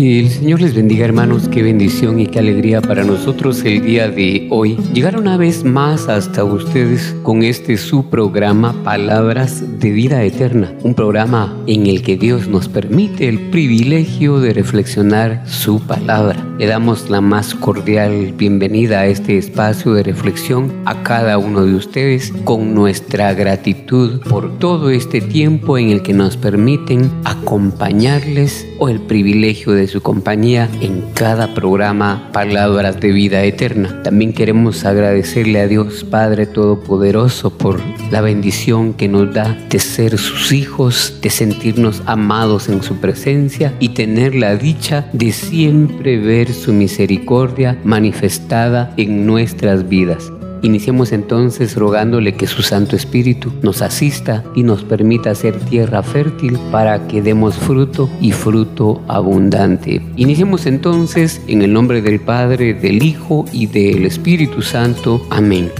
Que el Señor les bendiga hermanos, qué bendición y qué alegría para nosotros el día de hoy. Llegar una vez más hasta ustedes con este su programa Palabras de Vida Eterna, un programa en el que Dios nos permite el privilegio de reflexionar su palabra. Le damos la más cordial bienvenida a este espacio de reflexión a cada uno de ustedes con nuestra gratitud por todo este tiempo en el que nos permiten acompañarles o el privilegio de su compañía en cada programa Palabras de Vida Eterna. También queremos agradecerle a Dios Padre Todopoderoso por la bendición que nos da de ser sus hijos, de sentirnos amados en su presencia y tener la dicha de siempre ver su misericordia manifestada en nuestras vidas. Iniciemos entonces rogándole que su Santo Espíritu nos asista y nos permita ser tierra fértil para que demos fruto y fruto abundante. Iniciemos entonces en el nombre del Padre, del Hijo y del Espíritu Santo. Amén.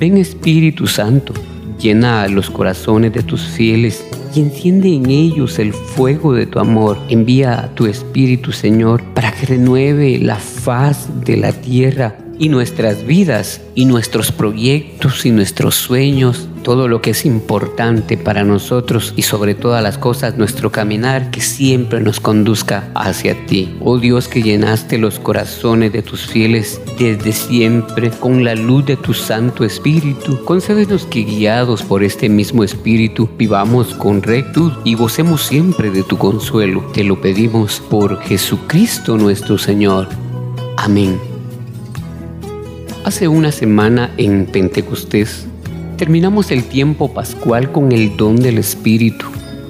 Ven Espíritu Santo, llena los corazones de tus fieles y enciende en ellos el fuego de tu amor. Envía tu Espíritu, Señor, para que renueve la faz de la tierra y nuestras vidas y nuestros proyectos y nuestros sueños, todo lo que es importante para nosotros y sobre todas las cosas nuestro caminar que siempre nos conduzca hacia ti. Oh Dios que llenaste los corazones de tus fieles desde siempre con la luz de tu Santo Espíritu, concédenos que guiados por este mismo Espíritu vivamos con rectitud y gocemos siempre de tu consuelo. Te lo pedimos por Jesucristo nuestro Señor. Amén. Hace una semana en Pentecostés terminamos el tiempo pascual con el don del Espíritu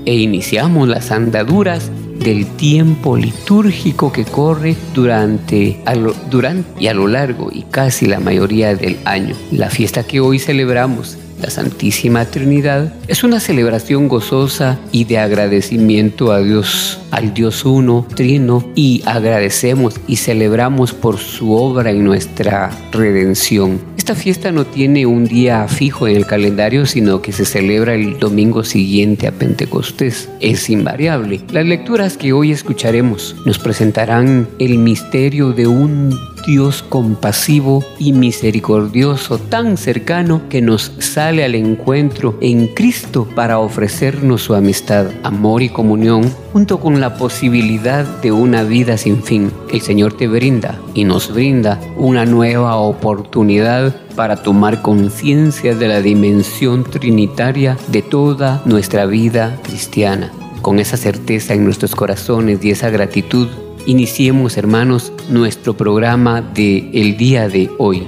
e iniciamos las andaduras del tiempo litúrgico que corre durante, durante y a lo largo y casi la mayoría del año. La fiesta que hoy celebramos la Santísima Trinidad, es una celebración gozosa y de agradecimiento a Dios, al Dios uno, trino, y agradecemos y celebramos por su obra en nuestra redención. Esta fiesta no tiene un día fijo en el calendario, sino que se celebra el domingo siguiente a Pentecostés. Es invariable. Las lecturas que hoy escucharemos nos presentarán el misterio de un Dios compasivo y misericordioso, tan cercano que nos sale al encuentro en Cristo para ofrecernos su amistad, amor y comunión, junto con la posibilidad de una vida sin fin. El Señor te brinda y nos brinda una nueva oportunidad para tomar conciencia de la dimensión trinitaria de toda nuestra vida cristiana. Con esa certeza en nuestros corazones y esa gratitud, Iniciemos, hermanos, nuestro programa de el día de hoy.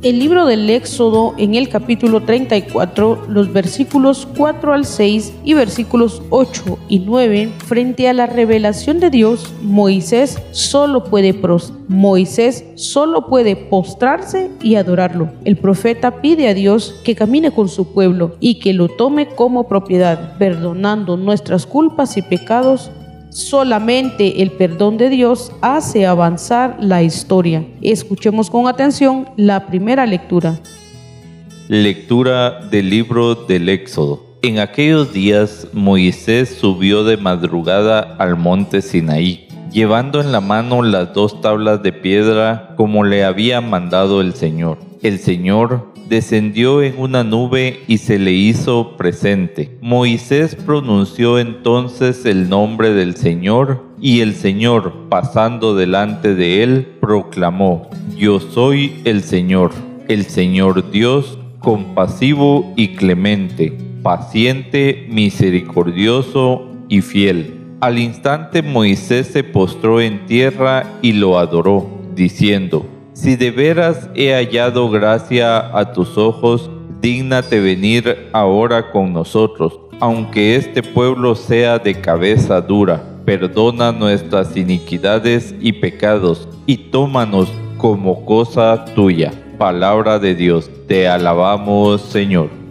El libro del Éxodo en el capítulo 34, los versículos 4 al 6 y versículos 8 y 9, frente a la revelación de Dios, Moisés solo puede pros Moisés solo puede postrarse y adorarlo. El profeta pide a Dios que camine con su pueblo y que lo tome como propiedad, perdonando nuestras culpas y pecados Solamente el perdón de Dios hace avanzar la historia. Escuchemos con atención la primera lectura. Lectura del libro del Éxodo. En aquellos días Moisés subió de madrugada al monte Sinaí, llevando en la mano las dos tablas de piedra como le había mandado el Señor. El Señor descendió en una nube y se le hizo presente. Moisés pronunció entonces el nombre del Señor y el Señor, pasando delante de él, proclamó, Yo soy el Señor, el Señor Dios compasivo y clemente, paciente, misericordioso y fiel. Al instante Moisés se postró en tierra y lo adoró, diciendo, Si de veras he hallado gracia a tus ojos, dígnate venir ahora con nosotros, aunque este pueblo sea de cabeza dura. Perdona nuestras iniquidades y pecados, y tómanos como cosa tuya. Palabra de Dios, te alabamos Señor.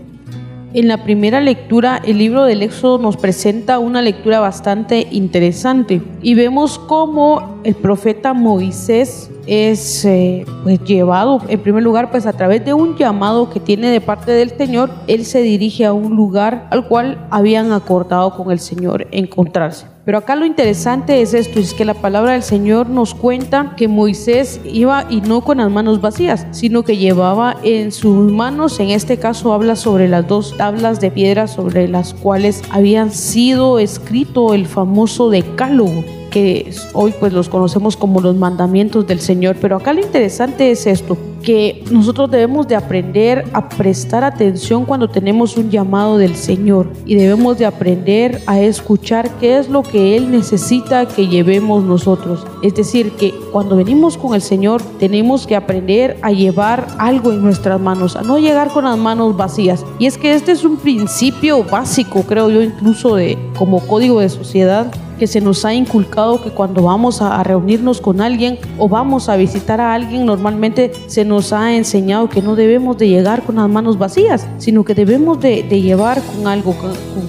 En la primera lectura, el libro del Éxodo nos presenta una lectura bastante interesante y vemos cómo el profeta Moisés es eh, pues llevado en primer lugar pues a través de un llamado que tiene de parte del Señor, él se dirige a un lugar al cual habían acordado con el Señor encontrarse. Pero acá lo interesante es esto, es que la palabra del Señor nos cuenta que Moisés iba y no con las manos vacías, sino que llevaba en sus manos, en este caso habla sobre las dos tablas de piedra sobre las cuales habían sido escrito el famoso decálogo que hoy pues los conocemos como los mandamientos del Señor, pero acá lo interesante es esto, que nosotros debemos de aprender a prestar atención cuando tenemos un llamado del Señor y debemos de aprender a escuchar qué es lo que Él necesita que llevemos nosotros. Es decir, que cuando venimos con el Señor tenemos que aprender a llevar algo en nuestras manos, a no llegar con las manos vacías. Y es que este es un principio básico, creo yo, incluso de como código de sociedad que se nos ha inculcado que cuando vamos a, reunirnos con alguien o vamos a visitar a alguien, normalmente se nos ha enseñado que no debemos de llegar con las manos vacías, sino que debemos de, llevar con algo,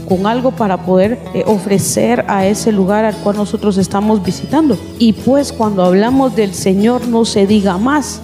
con, algo para poder eh, ofrecer a ese lugar al cual nosotros estamos visitando. Y pues cuando hablamos del Señor no se diga más.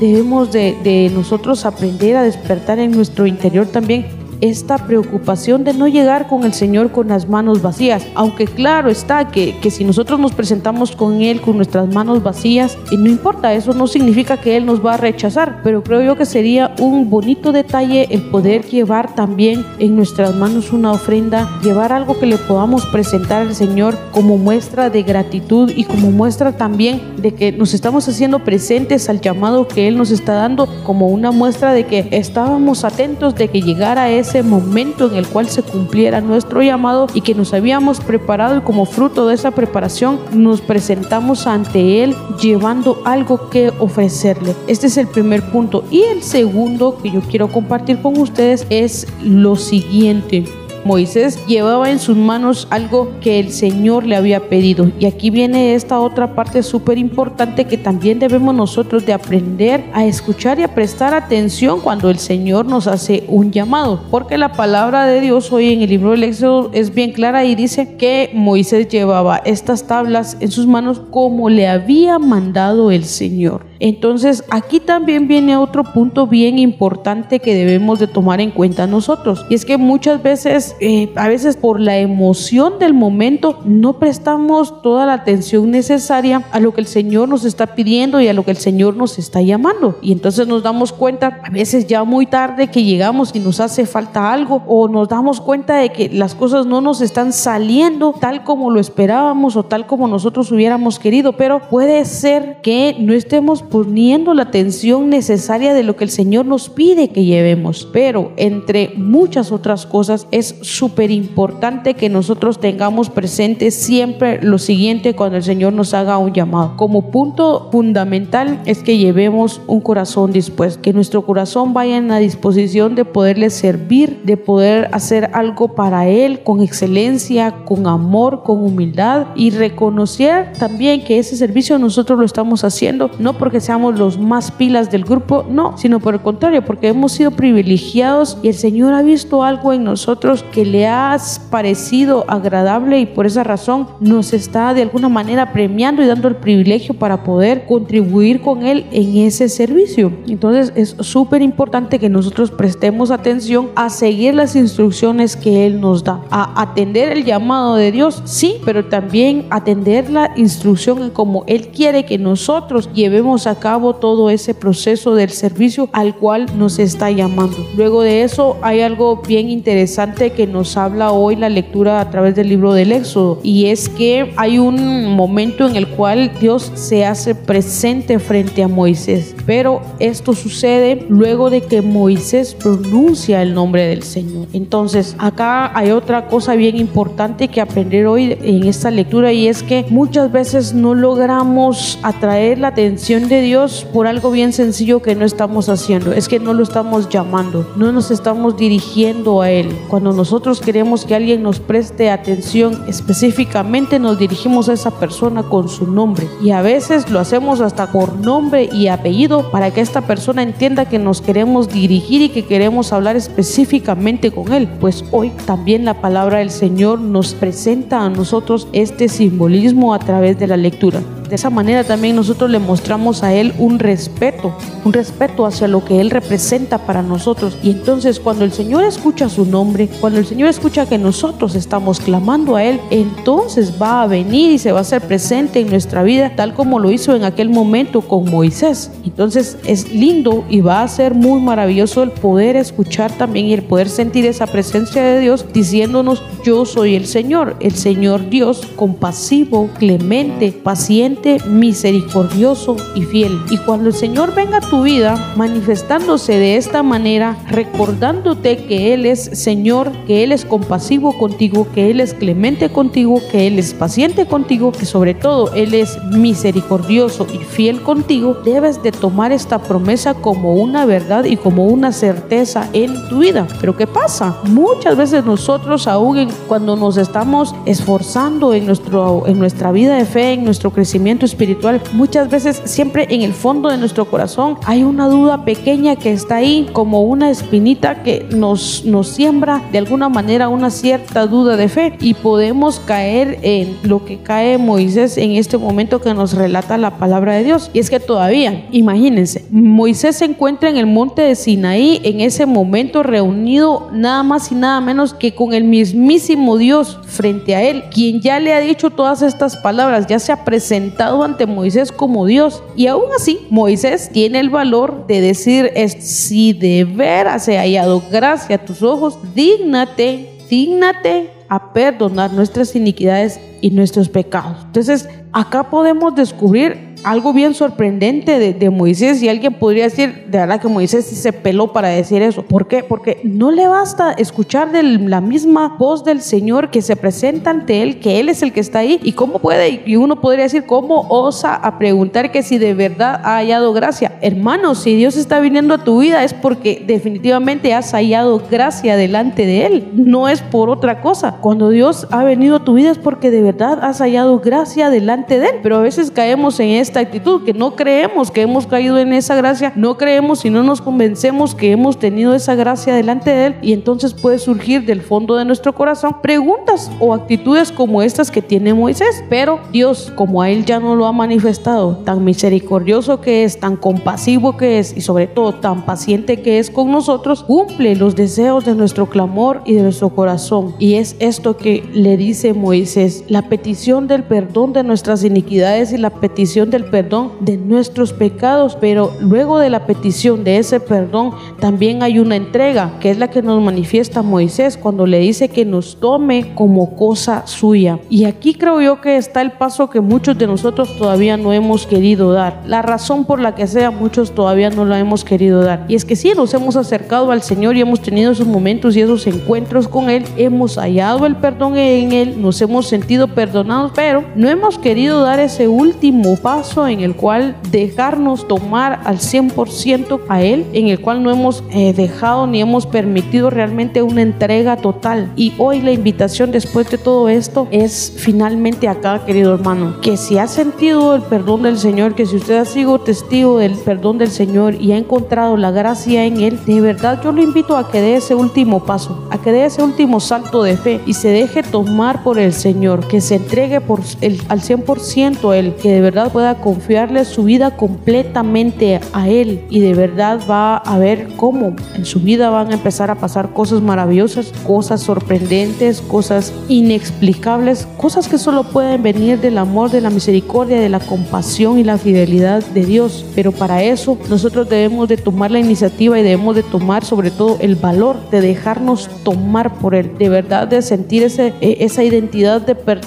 Debemos de, de nosotros aprender a despertar en nuestro interior también esta preocupación de no llegar con el Señor con las manos vacías. Aunque claro está que, que si nosotros nos presentamos con Él con nuestras manos vacías, y no importa, eso no significa que Él nos va a rechazar, pero creo yo que sería un bonito detalle el poder llevar también en nuestras manos una ofrenda, llevar algo que le podamos presentar al Señor como muestra de gratitud y como muestra también de que nos estamos haciendo presentes al llamado que Él nos está dando, como una muestra de que estábamos atentos de que llegara ese ese momento en el cual se cumpliera nuestro llamado y que nos habíamos preparado y como fruto de esa preparación nos presentamos ante Él llevando algo que ofrecerle. Este es el primer punto. Y el segundo que yo quiero compartir con ustedes es lo siguiente. Moisés llevaba en sus manos algo que el Señor le había pedido. Y aquí viene esta otra parte súper importante que también debemos nosotros de aprender a escuchar y a prestar atención cuando el Señor nos hace un llamado. Porque la palabra de Dios hoy en el libro del Éxodo es bien clara y dice que Moisés llevaba estas tablas en sus manos como le había mandado el Señor. Entonces aquí también viene otro punto bien importante que debemos de tomar en cuenta nosotros. Y es que muchas veces, eh, a veces por la emoción del momento, no prestamos toda la atención necesaria a lo que el Señor nos está pidiendo y a lo que el Señor nos está llamando. Y entonces nos damos cuenta, a veces ya muy tarde que llegamos y nos hace falta algo o nos damos cuenta de que las cosas no nos están saliendo tal como lo esperábamos o tal como nosotros hubiéramos querido. Pero puede ser que no estemos poniendo la atención necesaria de lo que el Señor nos pide que llevemos. Pero entre muchas otras cosas es súper importante que nosotros tengamos presente siempre lo siguiente cuando el Señor nos haga un llamado. Como punto fundamental es que llevemos un corazón dispuesto, que nuestro corazón vaya en la disposición de poderle servir, de poder hacer algo para Él con excelencia, con amor, con humildad y reconocer también que ese servicio nosotros lo estamos haciendo no porque seamos los más pilas del grupo, no, sino por el contrario, porque hemos sido privilegiados y el Señor ha visto algo en nosotros que le ha parecido agradable y por esa razón nos está de alguna manera premiando y dando el privilegio para poder contribuir con Él en ese servicio. Entonces es súper importante que nosotros prestemos atención a seguir las instrucciones que Él nos da, a atender el llamado de Dios, sí, pero también atender la instrucción en cómo Él quiere que nosotros llevemos a cabo todo ese proceso del servicio al cual nos está llamando. Luego de eso hay algo bien interesante que nos habla hoy la lectura a través del libro del Éxodo y es que hay un momento en el cual Dios se hace presente frente a Moisés Pero esto sucede luego de que Moisés pronuncia el nombre del Señor. Entonces, acá hay otra cosa bien importante que aprender hoy en esta lectura y es que muchas veces no logramos atraer la atención de Dios por algo bien sencillo que no estamos haciendo. Es que no lo estamos llamando, no nos estamos dirigiendo a Él. Cuando nosotros queremos que alguien nos preste atención específicamente, nos dirigimos a esa persona con su nombre. Y a veces lo hacemos hasta por nombre y apellido para que esta persona entienda que nos queremos dirigir y que queremos hablar específicamente con Él. Pues hoy también la palabra del Señor nos presenta a nosotros este simbolismo a través de la lectura. De esa manera también nosotros le mostramos a Él un respeto, un respeto hacia lo que Él representa para nosotros. Y entonces cuando el Señor escucha su nombre, cuando el Señor escucha que nosotros estamos clamando a Él, entonces va a venir y se va a hacer presente en nuestra vida, tal como lo hizo en aquel momento con Moisés. Entonces es lindo y va a ser muy maravilloso el poder escuchar también y el poder sentir esa presencia de Dios diciéndonos, yo soy el Señor, el Señor Dios compasivo, clemente, paciente misericordioso y fiel. Y cuando el Señor venga a tu vida manifestándose de esta manera, recordándote que Él es Señor, que Él es compasivo contigo, que Él es clemente contigo, que Él es paciente contigo, que sobre todo Él es misericordioso y fiel contigo, debes de tomar esta promesa como una verdad y como una certeza en tu vida. Pero ¿qué pasa? Muchas veces nosotros aún cuando nos estamos esforzando en, nuestro, en nuestra vida de fe, en nuestro crecimiento, espiritual, muchas veces siempre en el fondo de nuestro corazón hay una duda pequeña que está ahí como una espinita que nos, nos siembra de alguna manera una cierta duda de fe y podemos caer en lo que cae Moisés en este momento que nos relata la palabra de Dios. Y es que todavía, imagínense, Moisés se encuentra en el monte de Sinaí en ese momento reunido nada más y nada menos que con el mismísimo Dios frente a él, quien ya le ha dicho todas estas palabras, ya se ha presentado ante Moisés como Dios. Y aún así, Moisés tiene el valor de decir, si de veras he hallado gracia a tus ojos, dígnate, dígnate a perdonar nuestras iniquidades y nuestros pecados. Entonces, acá podemos descubrir algo bien sorprendente de, Moisés y alguien podría decir, de verdad que Moisés se peló para decir eso. ¿Por qué? Porque no le basta escuchar de la misma voz del Señor que se presenta ante él, que él es el que está ahí. ¿Y cómo puede? Y uno podría decir, ¿cómo osa a preguntar que si de verdad ha hallado gracia? Hermano, si Dios está viniendo a tu vida es porque definitivamente has hallado gracia delante de Él. No es por otra cosa. Cuando Dios ha venido a tu vida es porque de verdad has hallado gracia delante de Él. Pero a veces caemos en esta actitud, que no creemos que hemos caído en esa gracia, no creemos y no nos convencemos que hemos tenido esa gracia delante de Él y entonces puede surgir del fondo de nuestro corazón preguntas o actitudes como estas que tiene Moisés. Pero Dios, como a Él ya no lo ha manifestado, tan misericordioso que es, tan compasivo que es y sobre todo tan paciente que es con nosotros, cumple los deseos de nuestro clamor y de nuestro corazón. Y es esto que le dice Moisés, la petición del perdón de nuestras iniquidades y la petición del perdón de nuestros pecados, pero luego de la petición de ese perdón también hay una entrega, que es la que nos manifiesta Moisés cuando le dice que nos tome como cosa suya. Y aquí creo yo que está el paso que muchos de nosotros todavía no hemos querido dar. La razón por la que sea muchos todavía no la hemos querido dar. Y es que sí, nos hemos acercado al Señor y hemos tenido esos momentos y esos encuentros con Él, hemos hallado el perdón en Él, nos hemos sentido perdonados, pero no hemos querido dar ese último paso en el cual dejarnos tomar al 100% a Él, en el cual no hemos eh, dejado ni hemos permitido realmente una entrega total. Y hoy la invitación después de todo esto es finalmente acá, querido hermano, que si ha sentido el perdón del Señor, que si usted ha sido testigo del perdón del Señor y ha encontrado la gracia en Él, de verdad yo lo invito a que dé ese último paso, a que dé ese último salto de fe y se deje tomar por el Señor, que se entregue por el, al 100% a Él, que de verdad pueda confiarle su vida completamente a Él y de verdad va a ver cómo en su vida van a empezar a pasar cosas maravillosas, cosas sorprendentes, cosas inexplicables, cosas que solo pueden venir del amor, de la misericordia, de la compasión y la fidelidad de Dios. Pero para eso nosotros debemos de tomar la iniciativa y debemos de tomar sobre todo el valor de dejarnos tomar por Él, de verdad de sentir ese, e, esa identidad de pertenencia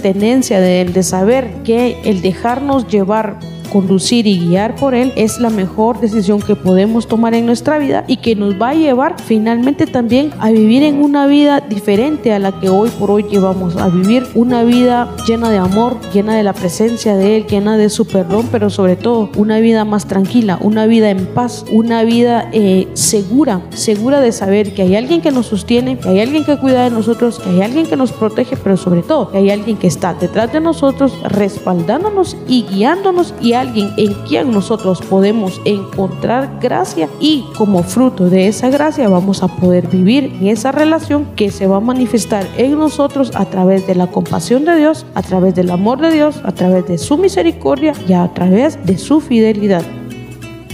de Él, de saber que el dejarnos llevar conducir y guiar por Él, es la mejor decisión que podemos tomar en nuestra vida y que nos va a llevar finalmente también a vivir en una vida diferente a la que hoy por hoy llevamos a vivir, una vida llena de amor, llena de la presencia de Él, llena de su perdón, pero sobre todo una vida más tranquila, una vida en paz, una vida eh, segura, segura de saber que hay alguien que nos sostiene, que hay alguien que cuida de nosotros, que hay alguien que nos protege, pero sobre todo que hay alguien que está detrás de nosotros, respaldándonos y guiándonos y alguien en quien nosotros podemos encontrar gracia y como fruto de esa gracia vamos a poder vivir en esa relación que se va a manifestar en nosotros a través de la compasión de Dios, a través del amor de Dios, a través de su misericordia y a través de su fidelidad.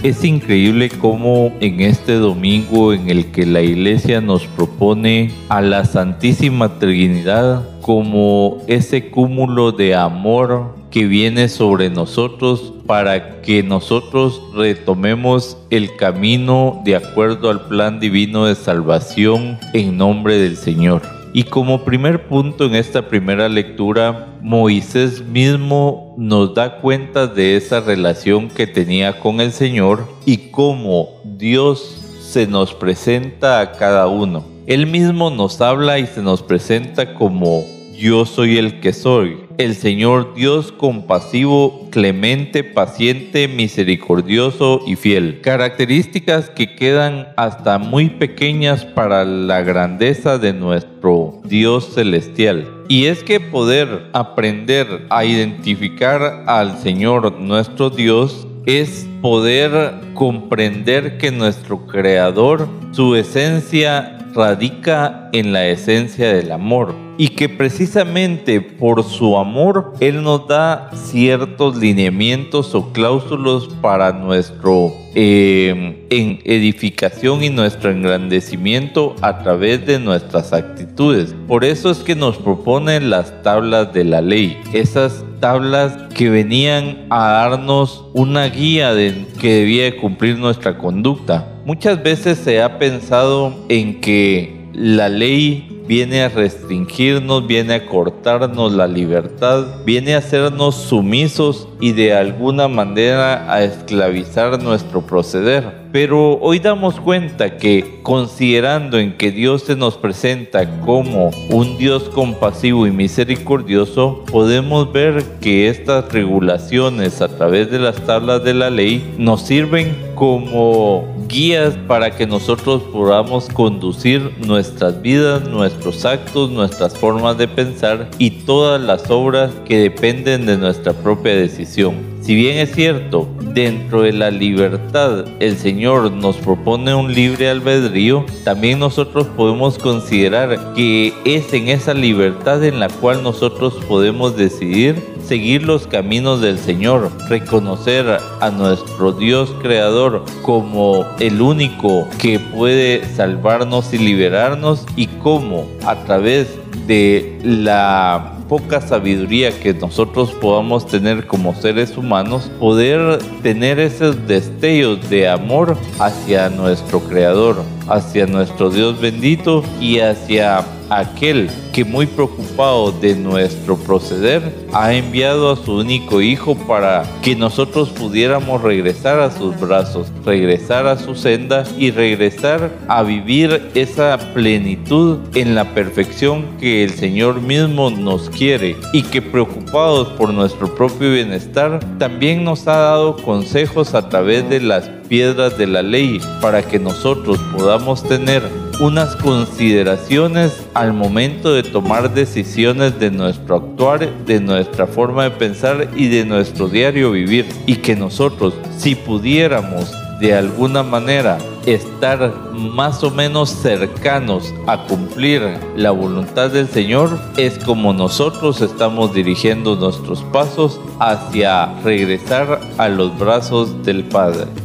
Es increíble cómo en este domingo en el que la iglesia nos propone a la Santísima Trinidad como ese cúmulo de amor que viene sobre nosotros para que nosotros retomemos el camino de acuerdo al plan divino de salvación en nombre del Señor. Y como primer punto en esta primera lectura, Moisés mismo nos da cuenta de esa relación que tenía con el Señor y cómo Dios se nos presenta a cada uno. Él mismo nos habla y se nos presenta como yo soy el que soy, el Señor Dios compasivo, clemente, paciente, misericordioso y fiel. Características que quedan hasta muy pequeñas para la grandeza de nuestro Dios celestial. Y es que poder aprender a identificar al Señor nuestro Dios es poder comprender que nuestro Creador, su esencia radica en la esencia del amor y que precisamente por su amor Él nos da ciertos lineamientos o cláusulos para nuestro em, en edificación y nuestro engrandecimiento a través de nuestras actitudes. Por eso es que nos propone las tablas de la ley, esas tablas que venían a darnos una guía de que debía cumplir nuestra conducta. Muchas veces se ha pensado en que la ley viene a restringirnos, viene a cortarnos la libertad, viene a hacernos sumisos y de alguna manera a esclavizar nuestro proceder. Pero hoy damos cuenta que considerando en que Dios se nos presenta como un Dios compasivo y misericordioso, podemos ver que estas regulaciones a través de las tablas de la ley nos sirven como guías para que nosotros podamos conducir nuestras vidas, nuestros actos, nuestras formas de pensar y todas las obras que dependen de nuestra propia decisión. Si bien es cierto, dentro de la libertad el Señor nos propone un libre albedrío, también nosotros podemos considerar que es en esa libertad en la cual nosotros podemos decidir seguir los caminos del Señor, reconocer a nuestro Dios creador como el único que puede salvarnos y liberarnos y cómo a través de la poca sabiduría que nosotros podamos tener como seres humanos, poder tener esos destellos de amor hacia nuestro Creador, hacia nuestro Dios bendito y hacia aquel que muy preocupado de nuestro proceder ha enviado a su único hijo para que nosotros pudiéramos regresar a sus brazos, regresar a su senda y regresar a vivir esa plenitud en la perfección que el Señor mismo nos quiere y que preocupados por nuestro propio bienestar también nos ha dado consejos a través de las piedras de la ley para que nosotros podamos tener unas consideraciones al momento de tomar decisiones de nuestro actuar, de nuestra forma de pensar y de nuestro diario vivir. Y que nosotros, si pudiéramos de alguna manera estar más o menos cercanos a cumplir la voluntad del Señor, es como nosotros estamos dirigiendo nuestros pasos hacia regresar a los brazos del Padre.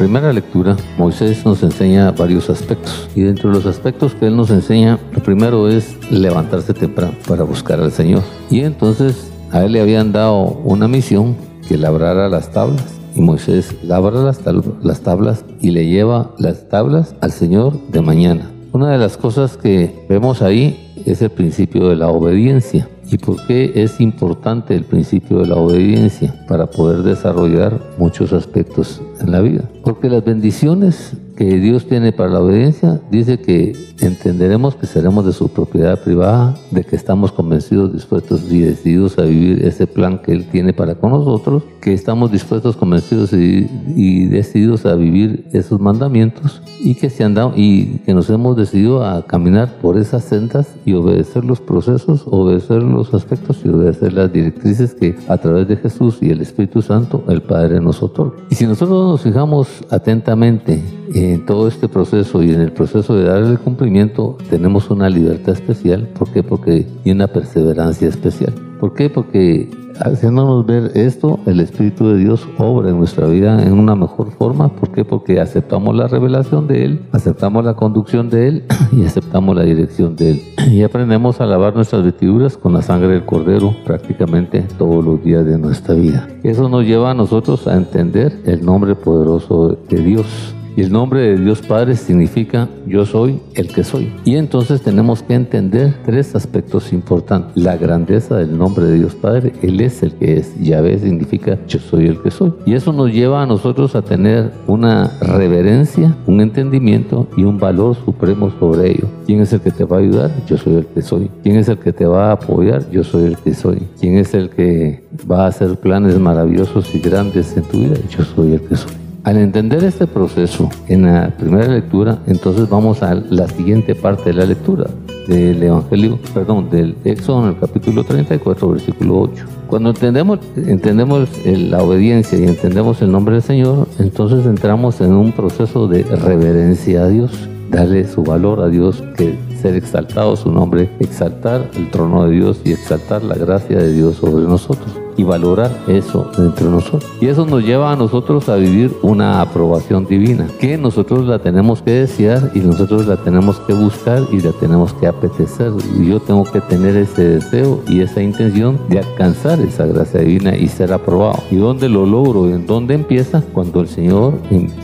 Primera lectura, Moisés nos enseña varios aspectos y dentro de los aspectos que él nos enseña, lo primero es levantarse temprano para buscar al Señor. Y entonces a él le habían dado una misión que labrara las tablas y Moisés labra las, las tablas y le lleva las tablas al Señor de mañana. Una de las cosas que vemos ahí es el principio de la obediencia ¿Y por qué es importante el principio de la obediencia para poder desarrollar muchos aspectos en la vida? Porque las bendiciones que Dios tiene para la obediencia, dice que entenderemos que seremos de su propiedad privada, de que estamos convencidos, dispuestos y decididos a vivir ese plan que Él tiene para con nosotros, que estamos dispuestos, convencidos y, decididos a vivir esos mandamientos y que se han dado y que nos hemos decidido a caminar por esas sendas y obedecer los procesos, obedecer los aspectos y obedecer las directrices que a través de Jesús y el Espíritu Santo el Padre nos otorga. Y si nosotros nos fijamos atentamente en todo este proceso y en el proceso de darle cumplimiento tenemos una libertad especial. ¿Por qué? Porque y una perseverancia especial. ¿Por qué? Porque haciéndonos ver esto, el Espíritu de Dios obra en nuestra vida en una mejor forma. ¿Por qué? Porque aceptamos la revelación de Él, aceptamos la conducción de Él y aceptamos la dirección de Él. Y aprendemos a lavar nuestras vestiduras con la sangre del Cordero prácticamente todos los días de nuestra vida. Eso nos lleva a nosotros a entender el nombre poderoso de Dios y el nombre de Dios Padre significa yo soy el que soy. Y entonces tenemos que entender tres aspectos importantes. La grandeza del nombre de Dios Padre, Él es el que es. Yahvé significa yo soy el que soy. Y eso nos lleva a nosotros a tener una reverencia, un entendimiento y un valor supremo sobre ello. ¿Quién es el que te va a ayudar? Yo soy el que soy. ¿Quién es el que te va a apoyar? Yo soy el que soy. ¿Quién es el que va a hacer planes maravillosos y grandes en tu vida? Yo soy el que soy. Al entender este proceso en la primera lectura, entonces vamos a la siguiente parte de la lectura del Evangelio, perdón, del Éxodo en el capítulo 34, versículo 8. Cuando entendemos, entendemos la obediencia y entendemos el nombre del Señor, entonces entramos en un proceso de reverencia a Dios, darle su valor a Dios, que ser exaltado su nombre, exaltar el trono de Dios y exaltar la gracia de Dios sobre nosotros y valorar eso entre nosotros. Y eso nos lleva a nosotros a vivir una aprobación divina, que nosotros la tenemos que desear y nosotros la tenemos que buscar y la tenemos que apetecer. Y yo tengo que tener ese deseo y esa intención de alcanzar esa gracia divina y ser aprobado. ¿Y dónde lo logro? ¿En dónde empieza? Cuando el Señor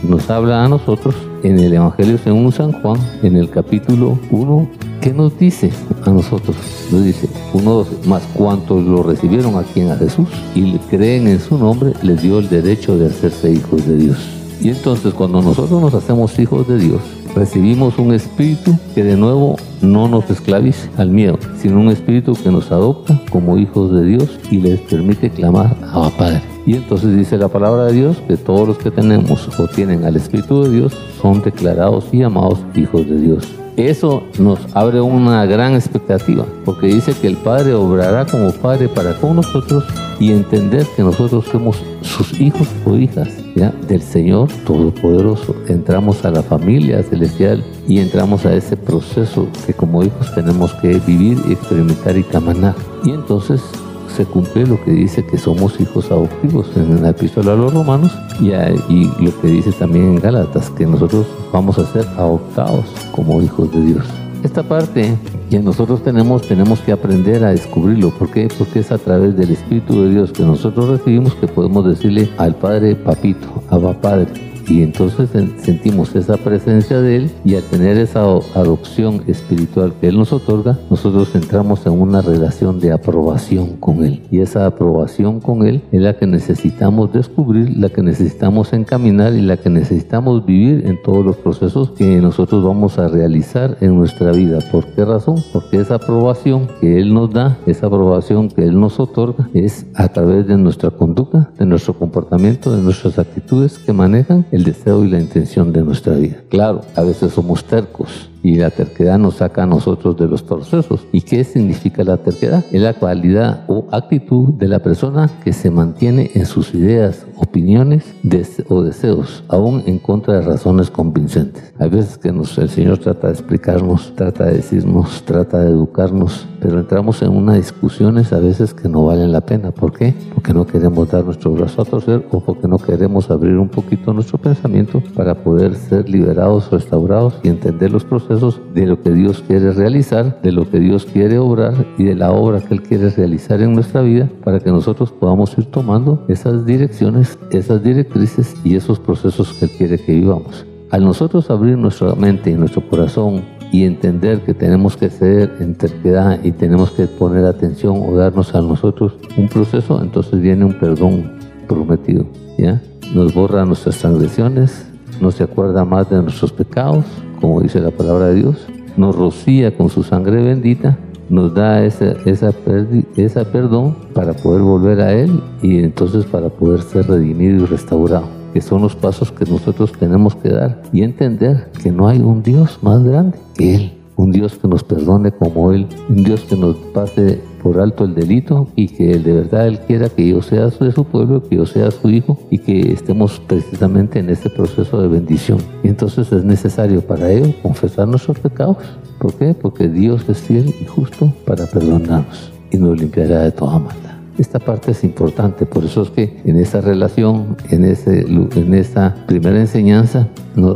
nos habla a nosotros en el Evangelio según San Juan, en el capítulo 1, ¿qué nos dice a nosotros? Nos dice, uno más cuantos lo recibieron aquí en a Jesús y le creen en su nombre, les dio el derecho de hacerse hijos de Dios. Y entonces cuando nosotros nos hacemos hijos de Dios, recibimos un espíritu que de nuevo no nos esclavice al miedo, sino un espíritu que nos adopta como hijos de Dios y les permite clamar a Padre. Y entonces dice la palabra de Dios que todos los que tenemos o tienen al Espíritu de Dios son declarados y llamados hijos de Dios. Eso nos abre una gran expectativa, porque dice que el Padre obrará como Padre para con nosotros y entender que nosotros somos sus hijos o hijas del Señor Todopoderoso. Entramos a la familia celestial y entramos a ese proceso que como hijos tenemos que vivir, experimentar y caminar. Y entonces se cumple lo que dice que somos hijos adoptivos en la epístola a los romanos y, lo que dice también en Gálatas, que nosotros vamos a ser adoptados como hijos de Dios. Esta parte que nosotros tenemos, tenemos que aprender a descubrirlo. ¿Por qué? Porque es a través del Espíritu de Dios que nosotros recibimos que podemos decirle al Padre, Papito, Abba Padre y entonces sentimos esa presencia de Él y al tener esa adopción espiritual que Él nos otorga, nosotros entramos en una relación de aprobación con Él. Y esa aprobación con Él es la que necesitamos descubrir, la que necesitamos encaminar y la que necesitamos vivir en todos los procesos que nosotros vamos a realizar en nuestra vida. ¿Por qué razón? Porque esa aprobación que Él nos da, esa aprobación que Él nos otorga, es a través de nuestra conducta, de nuestro comportamiento, de nuestras actitudes que manejan deseo y la intención de nuestra vida. Claro, a veces somos tercos y la terquedad nos saca a nosotros de los procesos. ¿Y qué significa la terquedad? Es la cualidad o actitud de la persona que se mantiene en sus ideas, opiniones o deseos, aún en contra de razones convincentes. Hay veces que nos, el Señor trata de explicarnos, trata de decirnos, trata de educarnos, pero entramos en unas discusiones a veces que no valen la pena. ¿Por qué? Porque no queremos dar nuestro brazo a torcer o porque no queremos abrir un poquito nuestro pensamiento para poder ser liberados, restaurados y entender los procesos de lo que Dios quiere realizar, de lo que Dios quiere obrar y de la obra que Él quiere realizar en nuestra vida para que nosotros podamos ir tomando esas direcciones, esas directrices y esos procesos que Él quiere que vivamos. Al nosotros abrir nuestra mente y nuestro corazón y entender que tenemos que ser en terquedad y tenemos que poner atención o darnos a nosotros un proceso, entonces viene un perdón prometido, Nos borra nuestras transgresiones, no se acuerda más de nuestros pecados, como dice la palabra de Dios, nos rocía con su sangre bendita, nos da esa, esa, esa perdón para poder volver a Él y entonces para poder ser redimido y restaurado que son los pasos que nosotros tenemos que dar y entender que no hay un Dios más grande que Él un Dios que nos perdone como Él, un Dios que nos pase por alto el delito y que de verdad Él quiera que yo sea de su pueblo, que yo sea su hijo y que estemos precisamente en este proceso de bendición. Y entonces es necesario para ello confesar nuestros pecados. ¿Por qué? Porque Dios es fiel y justo para perdonarnos y nos limpiará de toda maldad. Esta parte es importante, por eso es que en esa relación, en, ese, en esa primera enseñanza,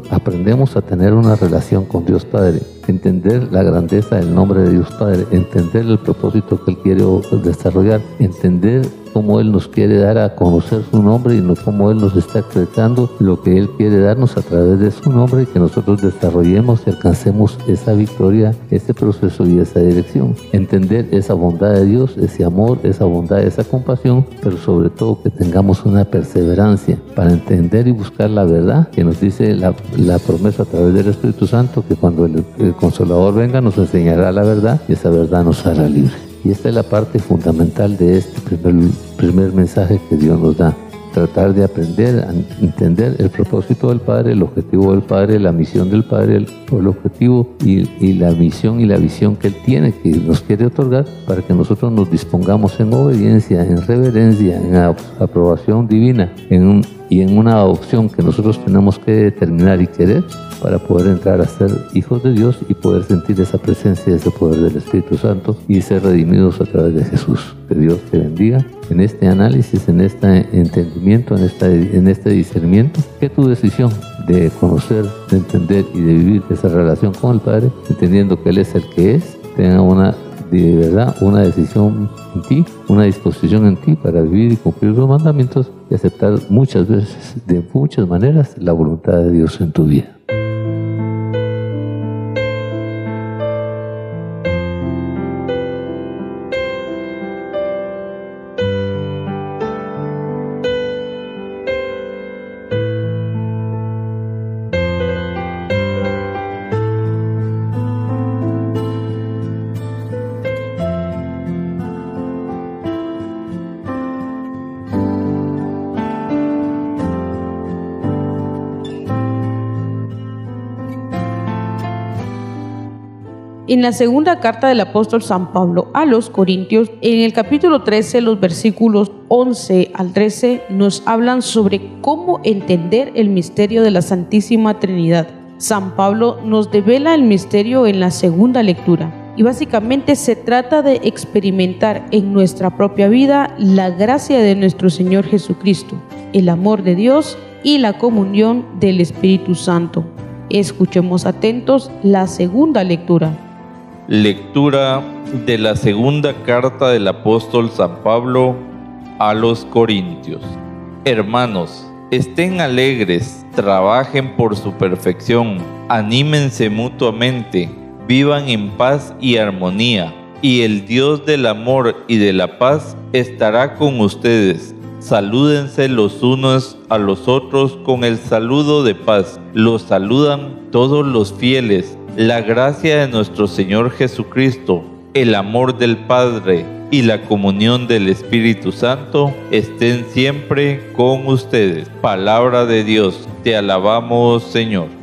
aprendemos a tener una relación con Dios Padre, entender la grandeza del nombre de Dios Padre, entender el propósito que Él quiere desarrollar, entender cómo Él nos quiere dar a conocer su nombre y cómo Él nos está expresando lo que Él quiere darnos a través de su nombre y que nosotros desarrollemos y alcancemos esa victoria, ese proceso y esa dirección. Entender esa bondad de Dios, ese amor, esa bondad, esa compasión, pero sobre todo que tengamos una perseverancia para entender y buscar la verdad que nos dice la, promesa a través del Espíritu Santo, que cuando el, el Consolador venga nos enseñará la verdad y esa verdad nos hará libres. Y esta es la parte fundamental de este primer, primer mensaje que Dios nos da. Tratar de aprender entender el propósito del Padre, el objetivo del Padre, la misión del Padre, el, el objetivo y, y, la misión y la visión que Él tiene, que nos quiere otorgar, para que nosotros nos dispongamos en obediencia, en reverencia, en aprobación divina, en un, y en una adopción que nosotros tenemos que determinar y querer para poder entrar a ser hijos de Dios y poder sentir esa presencia, ese poder del Espíritu Santo y ser redimidos a través de Jesús. Que Dios te bendiga en este análisis, en este entendimiento, en, esta, en este discernimiento, que tu decisión de conocer, de entender y de vivir esa relación con el Padre, entendiendo que Él es el que es, tenga una de verdad una decisión en ti, una disposición en ti para vivir y cumplir los mandamientos y aceptar muchas veces, de muchas maneras, la voluntad de Dios en tu vida. En la segunda carta del apóstol San Pablo a los Corintios, en el capítulo 13, los versículos 11 al 13, nos hablan sobre cómo entender el misterio de la Santísima Trinidad. San Pablo nos devela el misterio en la segunda lectura. Y básicamente se trata de experimentar en nuestra propia vida la gracia de nuestro Señor Jesucristo, el amor de Dios y la comunión del Espíritu Santo. Escuchemos atentos la segunda lectura. Lectura de la segunda carta del apóstol San Pablo a los Corintios. Hermanos, estén alegres, trabajen por su perfección, anímense mutuamente, vivan en paz y armonía, y el Dios del amor y de la paz estará con ustedes. Salúdense los unos a los otros con el saludo de paz. Los saludan todos los fieles la gracia de nuestro Señor Jesucristo, el amor del Padre y la comunión del Espíritu Santo estén siempre con ustedes. Palabra de Dios, te alabamos Señor.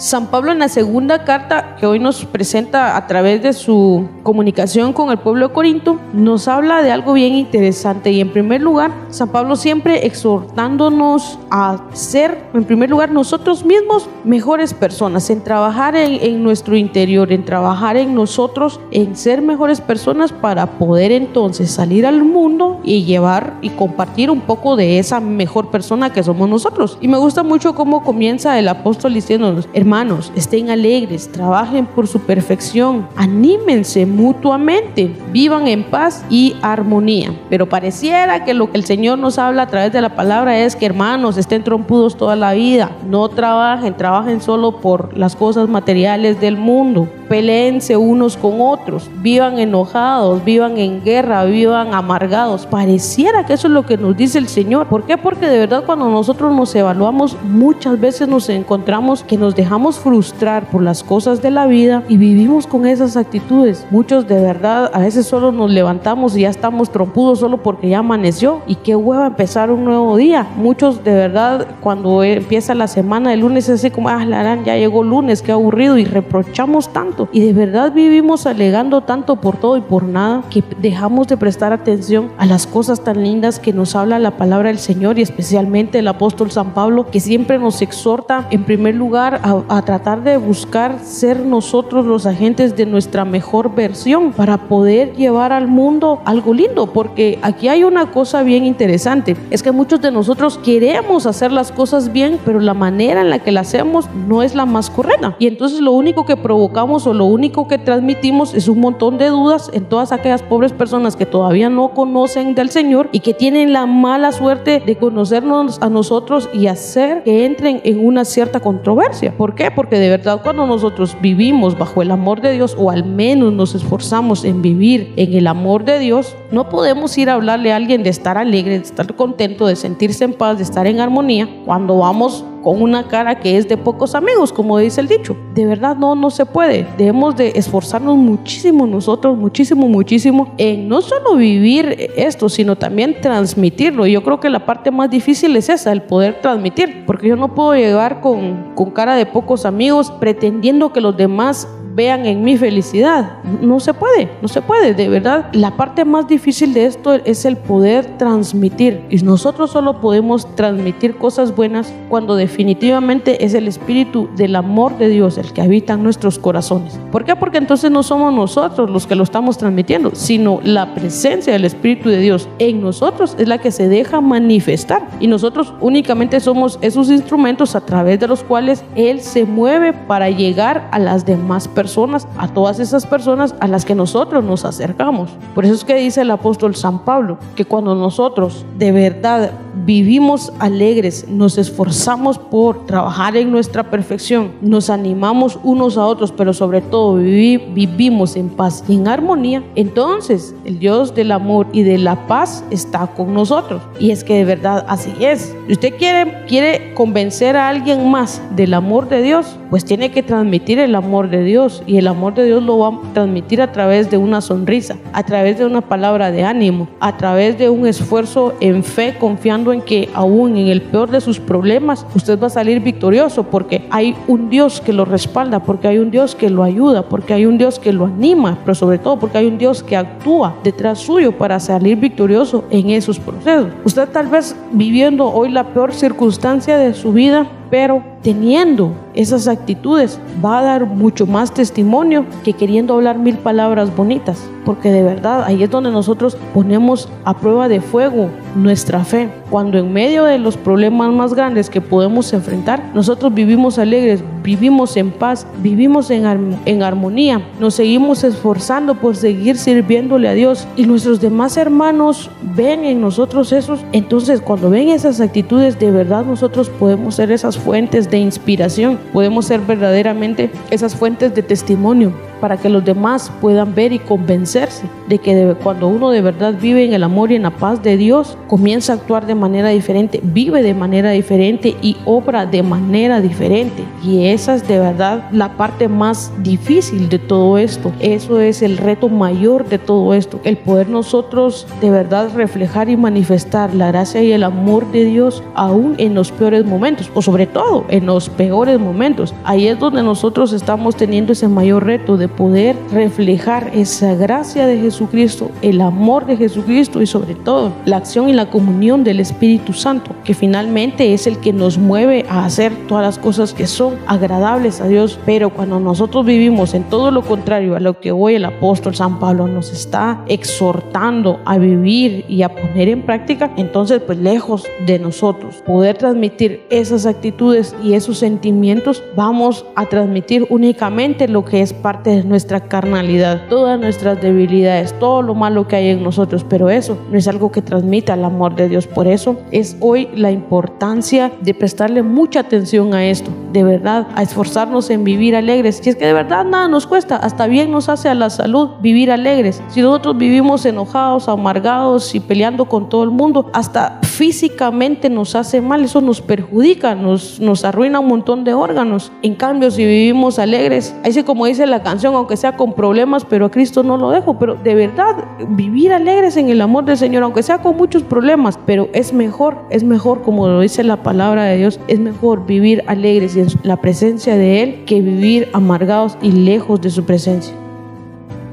San Pablo en la segunda carta que hoy nos presenta a través de su comunicación con el pueblo de Corinto, nos habla de algo bien interesante y en primer lugar, San Pablo siempre exhortándonos a ser, en primer lugar, nosotros mismos mejores personas, en trabajar en, en nuestro interior, en trabajar en nosotros, en ser mejores personas para poder entonces salir al mundo y llevar y compartir un poco de esa mejor persona que somos nosotros. Y me gusta mucho cómo comienza el apóstol diciéndonos, Hermanos, estén alegres, trabajen por su perfección, anímense mutuamente, vivan en paz y armonía. Pero pareciera que lo que el Señor nos habla a través de la palabra es que hermanos estén trompudos toda la vida, no trabajen, trabajen solo por las cosas materiales del mundo, peleense unos con otros, vivan enojados, vivan en guerra, vivan amargados. Pareciera que eso es lo que nos dice el Señor. ¿Por qué? Porque de verdad cuando nosotros nos evaluamos muchas veces nos encontramos que nos dejamos frustrar por las cosas de la vida y vivimos con esas actitudes. Muchos de verdad a veces solo nos levantamos y ya estamos trompudos solo porque ya amaneció y qué hueva empezar un nuevo día. Muchos de verdad cuando empieza la semana el lunes es así como, ah, la ya llegó lunes, qué aburrido y reprochamos tanto y de verdad vivimos alegando tanto por todo y por nada que dejamos de prestar atención a las cosas tan lindas que nos habla la palabra del Señor y especialmente el apóstol San Pablo que siempre nos exhorta en primer lugar a, tratar de buscar ser nosotros los agentes de nuestra mejor versión para poder llevar al mundo algo lindo porque aquí hay una cosa bien interesante es que muchos de nosotros queremos hacer las cosas bien pero la manera en la que la hacemos no es la más correcta y entonces lo único que provocamos o lo único que transmitimos es un montón de dudas en todas aquellas pobres personas que todavía no conocen del Señor y que tienen la mala suerte de conocernos a nosotros y hacer que entren en una cierta controversia. ¿Por qué? Porque de verdad cuando nosotros vivimos bajo el amor de Dios o al menos nos esforzamos en vivir en el amor de Dios, no podemos ir a hablarle a alguien de estar alegre, de estar contento, de sentirse en paz, de estar en armonía cuando vamos con una cara que es de pocos amigos, como dice el dicho. De verdad no, no se puede. Debemos de esforzarnos muchísimo nosotros, muchísimo, muchísimo en no solo vivir esto, sino también transmitirlo. Yo creo que la parte más difícil es esa, el poder transmitir, porque yo no puedo llegar con, con cara de pocos amigos pretendiendo que los demás vean en mi felicidad. No se puede, no se puede, de verdad. La parte más difícil de esto es el poder transmitir. Y nosotros solo podemos transmitir cosas buenas cuando definitivamente es el espíritu del amor de Dios el que habita en nuestros corazones. ¿Por qué? Porque entonces no somos nosotros los que lo estamos transmitiendo, sino la presencia del Espíritu de Dios en nosotros es la que se deja manifestar. Y nosotros únicamente somos esos instrumentos a través de los cuales Él se mueve para llegar a las demás personas personas, a todas esas personas a las que nosotros nos acercamos. Por eso es que dice el apóstol San Pablo, que cuando nosotros de verdad vivimos alegres, nos esforzamos por trabajar en nuestra perfección, nos animamos unos a otros, pero sobre todo vivimos en paz y en armonía, entonces el Dios del amor y de la paz está con nosotros. Y es que de verdad así es. Si usted quiere, quiere convencer a alguien más del amor de Dios, pues tiene que transmitir el amor de Dios y el amor de Dios lo va a transmitir a través de una sonrisa, a través de una palabra de ánimo, a través de un esfuerzo en fe, confiando en que aún en el peor de sus problemas usted va a salir victorioso porque hay un Dios que lo respalda, porque hay un Dios que lo ayuda, porque hay un Dios que lo anima, pero sobre todo porque hay un Dios que actúa detrás suyo para salir victorioso en esos procesos. Usted tal vez viviendo hoy la peor circunstancia de su vida, pero teniendo esas actitudes va a dar mucho más testimonio que queriendo hablar mil palabras bonitas, porque de verdad ahí es donde nosotros ponemos a prueba de fuego nuestra fe. Cuando en medio de los problemas más grandes que podemos enfrentar, nosotros vivimos alegres, vivimos en paz, vivimos en, en armonía, nos seguimos esforzando por seguir sirviéndole a Dios. Y nuestros demás hermanos ven en nosotros esos, entonces cuando ven esas actitudes, de verdad nosotros podemos ser esas fuentes de inspiración, podemos ser verdaderamente esas fuentes de testimonio para que los demás puedan ver y convencerse de que cuando uno de verdad vive en el amor y en la paz de Dios, comienza a actuar de manera diferente, vive de manera diferente y obra de manera diferente. Y esa es de verdad la parte más difícil de todo esto. Eso es el reto mayor de todo esto. El poder nosotros de verdad reflejar y manifestar la gracia y el amor de Dios aún en los peores momentos o sobre todo en los peores momentos. Ahí es donde nosotros estamos teniendo ese mayor reto de poder reflejar esa gracia de Jesucristo, el amor de Jesucristo y sobre todo la acción y la comunión del Espíritu Santo, que finalmente es el que nos mueve a hacer todas las cosas que son agradables a Dios. Pero cuando nosotros vivimos en todo lo contrario a lo que hoy el apóstol San Pablo nos está exhortando a vivir y a poner en práctica, entonces pues lejos de nosotros poder transmitir esas actitudes y esos sentimientos, vamos a transmitir únicamente lo que es parte de nuestra carnalidad, todas nuestras debilidades, todo lo malo que hay en nosotros, pero eso no es algo que transmita el amor de Dios. Por eso es hoy la importancia de prestarle mucha atención a esto, de verdad, a esforzarnos en vivir alegres. Si es que de verdad nada nos cuesta, hasta bien nos hace a la salud vivir alegres. Si nosotros vivimos enojados, amargados y peleando con todo el mundo, hasta físicamente nos hace mal, eso nos perjudica, nos, nos arruina un montón de órganos. En cambio, si vivimos alegres, ahí como dice la canción, aunque sea con problemas, pero a Cristo no lo dejo, pero de verdad, vivir alegres en el amor del Señor, aunque sea con muchos problemas, pero es mejor, es mejor, como lo dice la palabra de Dios, es mejor vivir alegres en la presencia de Él que vivir amargados y lejos de su presencia.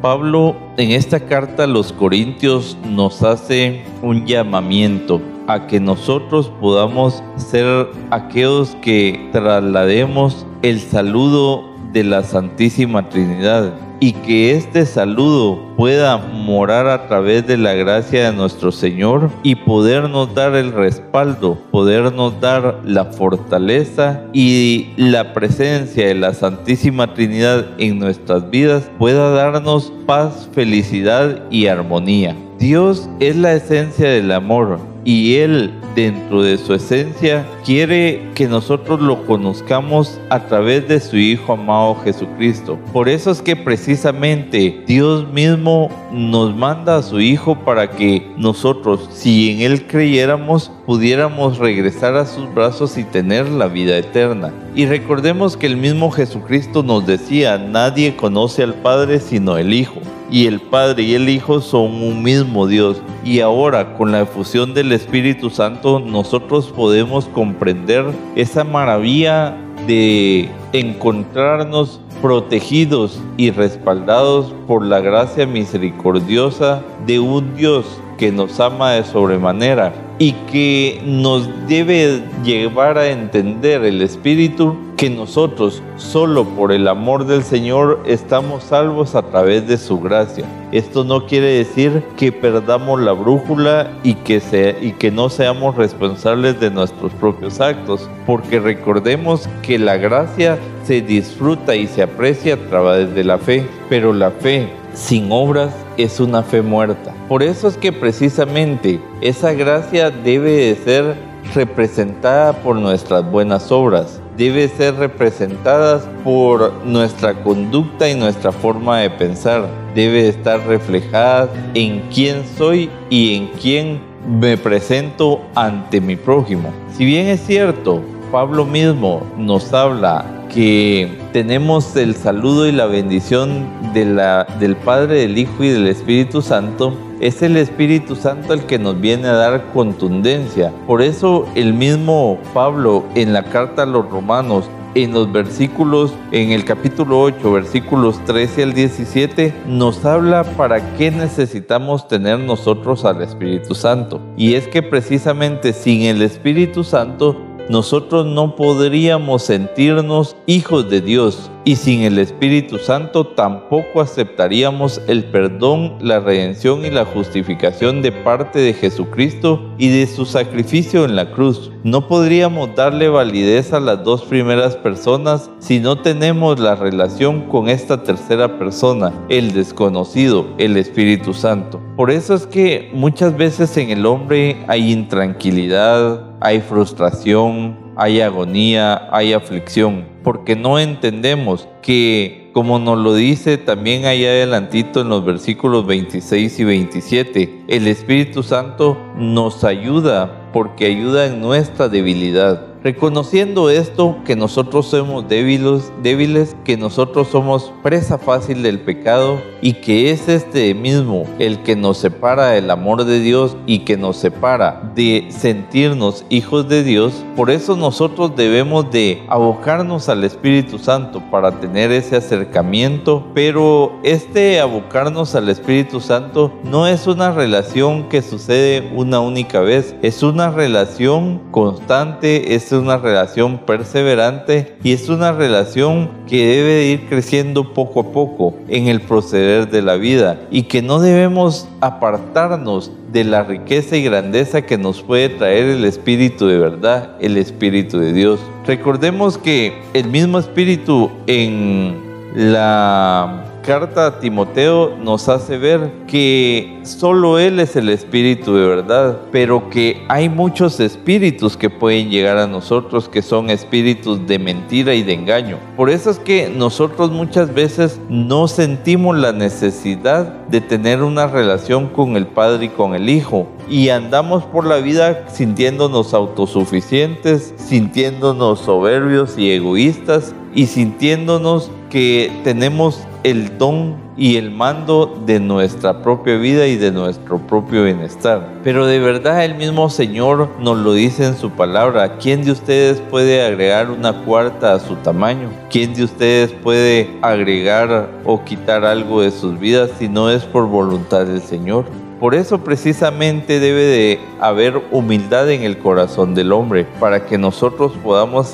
Pablo en esta carta a los Corintios nos hace un llamamiento a que nosotros podamos ser aquellos que traslademos el saludo de la Santísima Trinidad y que este saludo pueda morar a través de la gracia de nuestro Señor y podernos dar el respaldo, podernos dar la fortaleza y la presencia de la Santísima Trinidad en nuestras vidas pueda darnos paz, felicidad y armonía. Dios es la esencia del amor y Él dentro de su esencia quiere que nosotros lo conozcamos a través de su Hijo amado Jesucristo. Por eso es que precisamente Dios mismo nos manda a su Hijo para que nosotros, si en Él creyéramos, pudiéramos regresar a sus brazos y tener la vida eterna. Y recordemos que el mismo Jesucristo nos decía, nadie conoce al Padre sino el Hijo y el Padre y el Hijo son un mismo Dios. Y ahora con la efusión del Espíritu Santo nosotros podemos comprender esa maravilla de encontrarnos protegidos y respaldados por la gracia misericordiosa de un Dios que nos ama de sobremanera y que nos debe llevar a entender el Espíritu que nosotros solo por el amor del Señor estamos salvos a través de su gracia. Esto no quiere decir que perdamos la brújula y que, y que no seamos responsables de nuestros propios actos, porque recordemos que la gracia se disfruta y se aprecia a través de la fe, pero la fe sin obras es una fe muerta. Por eso es que precisamente esa gracia debe de ser representada por nuestras buenas obras, debe ser representada por nuestra conducta y nuestra forma de pensar, debe estar reflejada en quién soy y en quién me presento ante mi prójimo. Si bien es cierto, Pablo mismo nos habla que tenemos el saludo y la bendición del Padre, del Hijo y del Espíritu Santo, es el Espíritu Santo el que nos viene a dar contundencia. Por eso el mismo Pablo en la carta a los romanos en los versículos, en el capítulo 8, versículos 13 al 17, nos habla para qué necesitamos tener nosotros al Espíritu Santo. Y es que precisamente sin el Espíritu Santo nosotros no podríamos sentirnos hijos de Dios y sin el Espíritu Santo tampoco aceptaríamos el perdón, la redención y la justificación de parte de Jesucristo y de su sacrificio en la cruz. No podríamos darle validez a las dos primeras personas si no tenemos la relación con esta tercera persona, el desconocido, el Espíritu Santo. Por eso es que muchas veces en el hombre hay intranquilidad, hay frustración, hay agonía, hay aflicción, porque no entendemos que, como nos lo dice también ahí adelantito en los versículos 26 y 27, el Espíritu Santo nos ayuda porque ayuda en nuestra debilidad. Reconociendo esto que nosotros somos débiles, débiles, que nosotros somos presa fácil del pecado y que es este mismo el que nos separa del amor de Dios y que nos separa de sentirnos hijos de Dios, por eso nosotros debemos de abocarnos al Espíritu Santo para tener ese acercamiento, pero este abocarnos al Espíritu Santo no es una relación que sucede una única vez, es una relación constante, una relación perseverante y es una relación que debe ir creciendo poco a poco en el proceder de la vida y que no debemos apartarnos de la riqueza y grandeza que nos puede traer el Espíritu de verdad, el Espíritu de Dios. Recordemos que el mismo Espíritu en la carta a Timoteo nos hace ver que solo Él es el Espíritu de verdad, pero que hay muchos espíritus que pueden llegar a nosotros que son espíritus de mentira y de engaño. Por eso es que nosotros muchas veces no sentimos la necesidad de tener una relación con el Padre y con el Hijo y andamos por la vida sintiéndonos autosuficientes, sintiéndonos soberbios y egoístas y sintiéndonos que tenemos el don y el mando de nuestra propia vida y de nuestro propio bienestar. Pero de verdad el mismo Señor nos lo dice en su palabra. ¿Quién de ustedes puede agregar una cuarta a su tamaño? ¿Quién de ustedes puede agregar o quitar algo de sus vidas si no es por voluntad del Señor? Por eso precisamente debe de haber humildad en el corazón del hombre para que nosotros podamos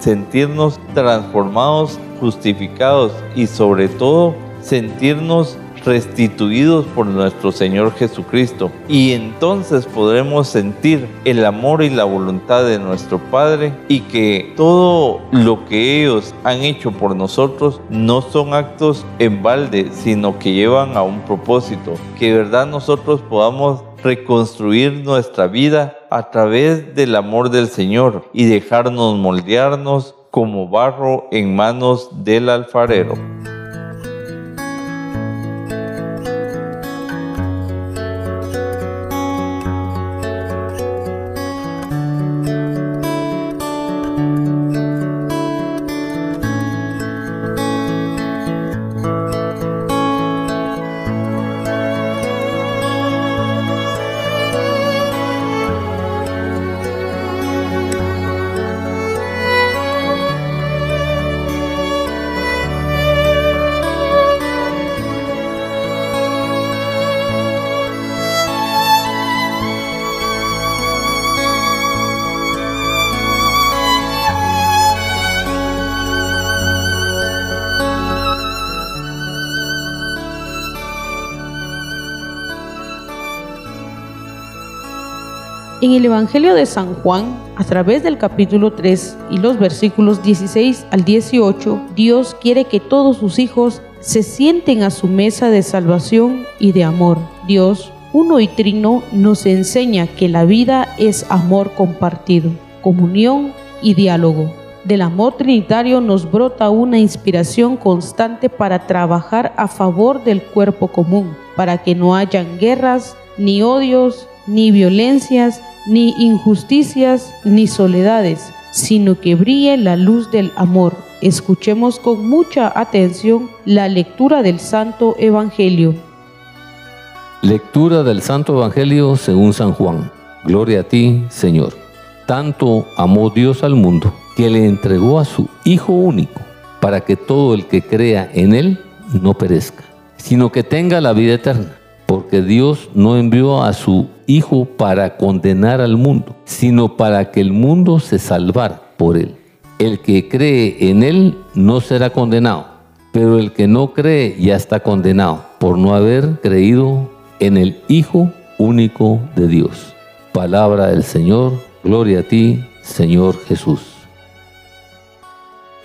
sentirnos transformados justificados y sobre todo sentirnos restituidos por nuestro Señor Jesucristo. Y entonces podremos sentir el amor y la voluntad de nuestro Padre y que todo lo que ellos han hecho por nosotros no son actos en balde, sino que llevan a un propósito. Que de verdad nosotros podamos reconstruir nuestra vida a través del amor del Señor y dejarnos moldearnos como barro en manos del alfarero. El Evangelio de San Juan, a través del capítulo 3 y los versículos 16 al 18, Dios quiere que todos sus hijos se sienten a su mesa de salvación y de amor. Dios, uno y trino, nos enseña que la vida es amor compartido, comunión y diálogo. Del amor trinitario nos brota una inspiración constante para trabajar a favor del cuerpo común, para que no hayan guerras, ni odios, ni violencias, ni injusticias, ni soledades, sino que brille la luz del amor. Escuchemos con mucha atención la lectura del Santo Evangelio. Lectura del Santo Evangelio según San Juan. Gloria a ti, Señor. Tanto amó Dios al mundo que le entregó a su Hijo único, para que todo el que crea en Él no perezca, sino que tenga la vida eterna porque Dios no envió a su Hijo para condenar al mundo, sino para que el mundo se salvara por él. El que cree en él no será condenado, pero el que no cree ya está condenado por no haber creído en el Hijo único de Dios. Palabra del Señor, gloria a ti, Señor Jesús.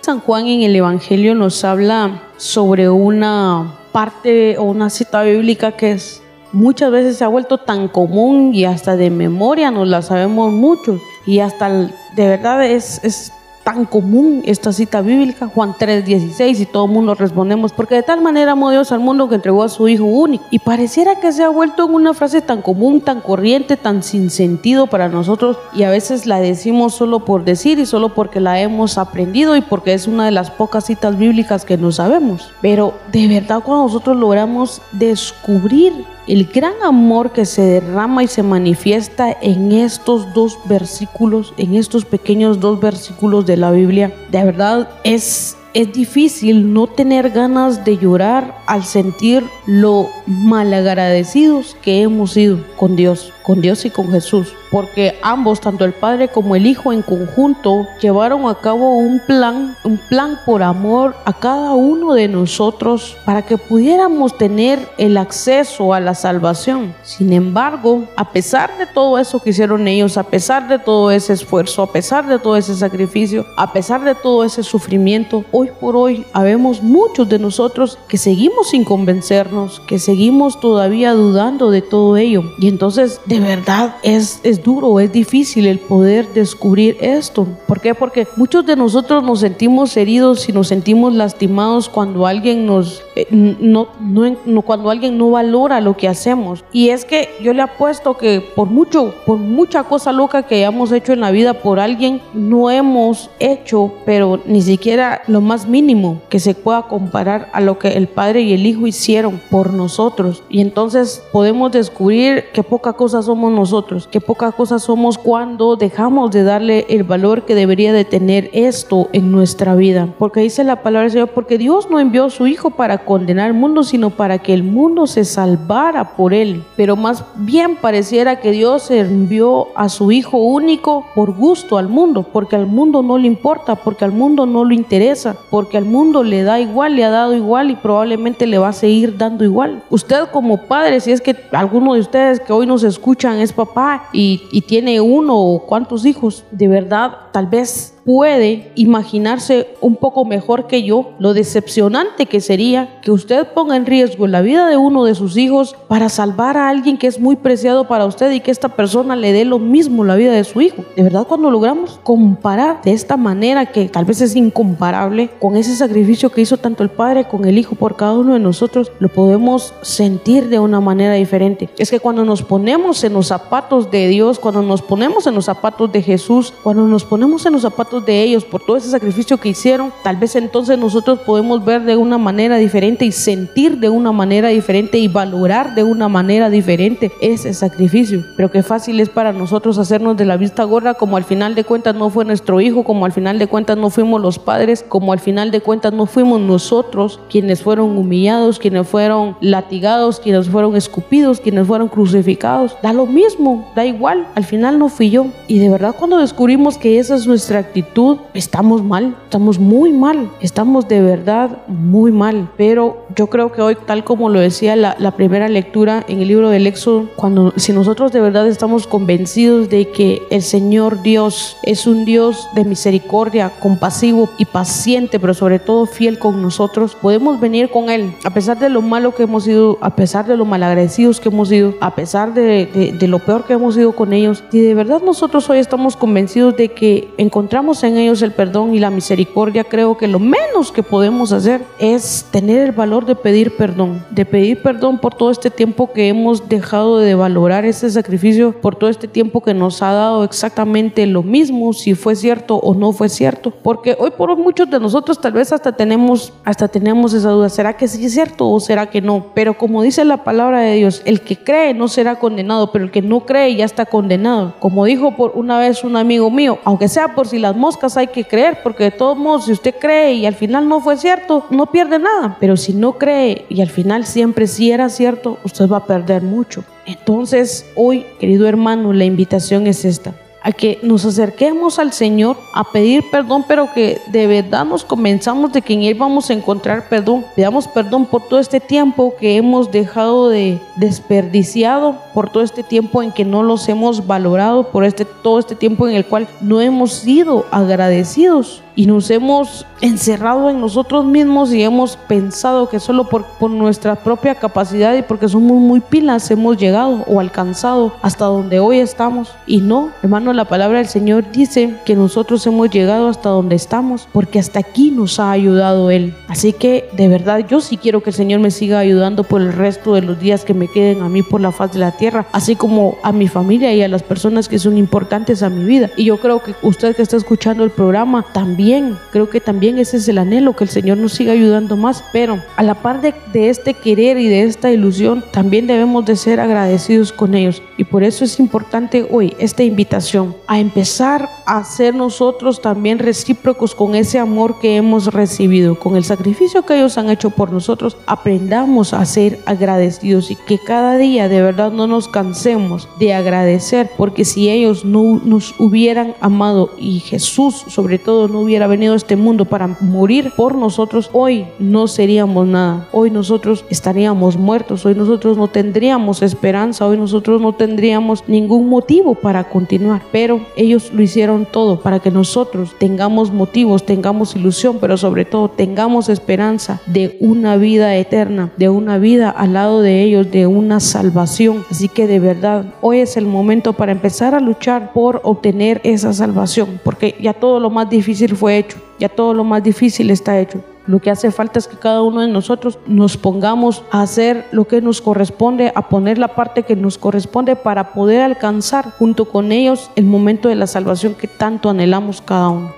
San Juan en el Evangelio nos habla sobre una parte o una cita bíblica que es muchas veces se ha vuelto tan común y hasta de memoria nos la sabemos muchos y hasta de verdad es, es tan común esta cita bíblica, Juan 3:16, y todo el mundo respondemos, porque de tal manera amó Dios al mundo que entregó a su Hijo único. Y pareciera que se ha vuelto en una frase tan común, tan corriente, tan sin sentido para nosotros, y a veces la decimos solo por decir y solo porque la hemos aprendido y porque es una de las pocas citas bíblicas que no sabemos. Pero de verdad cuando nosotros logramos descubrir el gran amor que se derrama y se manifiesta en estos dos versículos, en estos pequeños dos versículos de la Biblia, de verdad es es difícil no tener ganas de llorar al sentir lo malagradecidos que hemos sido con Dios, con Dios y con Jesús porque ambos, tanto el Padre como el Hijo en conjunto, llevaron a cabo un plan, un plan por amor a cada uno de nosotros para que pudiéramos tener el acceso a la salvación. Sin embargo, a pesar de todo eso que hicieron ellos, a pesar de todo ese esfuerzo, a pesar de todo ese sacrificio, a pesar de todo ese sufrimiento, hoy por hoy habemos muchos de nosotros que seguimos sin convencernos, que seguimos todavía dudando de todo ello. Y entonces, de verdad, es, es duro, es difícil el poder descubrir esto. ¿Por qué? Porque muchos de nosotros nos sentimos heridos y nos sentimos lastimados cuando alguien nos eh, no, no, cuando alguien no valora lo que hacemos. Y es que yo le apuesto que por mucho, por mucha cosa loca que hayamos hecho en la vida por alguien, no hemos hecho, pero ni siquiera lo más mínimo que se pueda comparar a lo que el Padre y el Hijo hicieron por nosotros. Y entonces podemos descubrir que poca cosa somos nosotros, que poca cosa somos cuando dejamos de darle el valor que debería de tener esto en nuestra vida. Porque dice la palabra del Señor, porque Dios no envió a su Hijo para condenar al mundo, sino para que el mundo se salvara por él. Pero más bien pareciera que Dios envió a su Hijo único por gusto al mundo, porque al mundo no le importa, porque al mundo no le interesa, porque al mundo le da igual, le ha dado igual y probablemente le va a seguir dando igual. Usted como padre, si es que alguno de ustedes que hoy nos escuchan es papá y, y tiene uno o cuántos hijos, de verdad, tal vez puede imaginarse un poco mejor que yo lo decepcionante que sería que usted ponga en riesgo la vida de uno de sus hijos para salvar a alguien que es muy preciado para usted y que esta persona le dé lo mismo la vida de su hijo. De verdad cuando logramos comparar de esta manera que tal vez es incomparable con ese sacrificio que hizo tanto el Padre con el Hijo por cada uno de nosotros, lo podemos sentir de una manera diferente. Es que cuando nos ponemos en los zapatos de Dios, cuando nos ponemos en los zapatos de Jesús, cuando nos ponemos en los zapatos de ellos, por todo ese sacrificio que hicieron, tal vez entonces nosotros podemos ver de una manera diferente y sentir de una manera diferente y valorar de una manera diferente ese sacrificio. Pero qué fácil es para nosotros hacernos de la vista gorda como al final de cuentas no fue nuestro hijo, como al final de cuentas no fuimos los padres, como al final de cuentas no fuimos nosotros quienes fueron humillados, quienes fueron latigados, quienes fueron escupidos, quienes fueron crucificados. Da lo mismo, da igual, al final no fui yo. Y de verdad cuando descubrimos que esa es nuestra actitud, estamos mal, estamos muy mal, estamos de verdad muy mal. Pero yo creo que hoy, tal como lo decía la, la primera lectura en el libro del Éxodo, cuando si nosotros de verdad estamos convencidos de que el Señor Dios es un Dios de misericordia, compasivo y paciente, pero sobre todo fiel con nosotros, podemos venir con Él, a pesar de lo malo que hemos sido, a pesar de lo malagradecidos que hemos sido, a pesar de, de, de lo peor que hemos sido con ellos. Si de verdad nosotros hoy estamos convencidos de que encontramos en ellos el perdón y la misericordia, creo que lo menos que podemos hacer es tener el valor de pedir perdón, de pedir perdón por todo este tiempo que hemos dejado de valorar ese sacrificio, por todo este tiempo que nos ha dado exactamente lo mismo, si fue cierto o no fue cierto, porque hoy por hoy muchos de nosotros tal vez hasta tenemos, hasta tenemos esa duda, ¿será que sí es cierto o será que no? Pero como dice la palabra de Dios, el que cree no será condenado, pero el que no cree ya está condenado. Como dijo por una vez un amigo mío, aunque sea por si las moscas hay que creer, porque de todos modos, si usted cree y al final no fue cierto, no pierde nada. Pero si no cree y al final siempre sí era cierto, usted va a perder mucho. Entonces, hoy, querido hermano, la invitación es esta a que nos acerquemos al Señor a pedir perdón, pero que de verdad nos comenzamos de que en Él vamos a encontrar perdón. Pidamos perdón por todo este tiempo que hemos dejado de desperdiciado, por todo este tiempo en que no los hemos valorado, por este, todo este tiempo en el cual no hemos sido agradecidos y nos hemos encerrado en nosotros mismos y hemos pensado que solo por, por, nuestra propia capacidad y porque somos muy pilas hemos llegado o alcanzado hasta donde hoy estamos. Y no, hermano, la palabra del Señor dice que nosotros hemos llegado hasta donde estamos porque hasta aquí nos ha ayudado Él. Así que de verdad yo sí quiero que el Señor me siga ayudando por el resto de los días que me queden a mí por la faz de la tierra, así como a mi familia y a las personas que son importantes a mi vida. Y yo creo que usted que está escuchando el programa también, creo que también ese es el anhelo, que el Señor nos siga ayudando más. Pero a la par de, de este querer y de esta ilusión, también debemos de ser agradecidos con ellos. Y por eso es importante hoy esta invitación a empezar a ser nosotros también recíprocos con ese amor que hemos recibido, con el sacrificio que ellos han hecho por nosotros. Aprendamos a ser agradecidos y que cada día de verdad no nos cansemos de agradecer, porque si ellos no nos hubieran amado y Jesús sobre todo no hubiera venido a este mundo para morir por nosotros, hoy no seríamos nada. Hoy nosotros estaríamos muertos, hoy nosotros no tendríamos esperanza, hoy nosotros no tendríamos ningún motivo para continuar. Pero ellos lo hicieron todo para que nosotros tengamos motivos, tengamos ilusión, pero sobre todo tengamos esperanza de una vida eterna, de una vida al lado de ellos, de una salvación. Así que de verdad, hoy es el momento para empezar a luchar por obtener esa salvación, porque ya todo lo más difícil fue hecho, ya todo lo más difícil está hecho. Lo que hace falta es que cada uno de nosotros nos pongamos a hacer lo que nos corresponde, a poner la parte que nos corresponde para poder alcanzar junto con ellos el momento de la salvación que tanto anhelamos cada uno.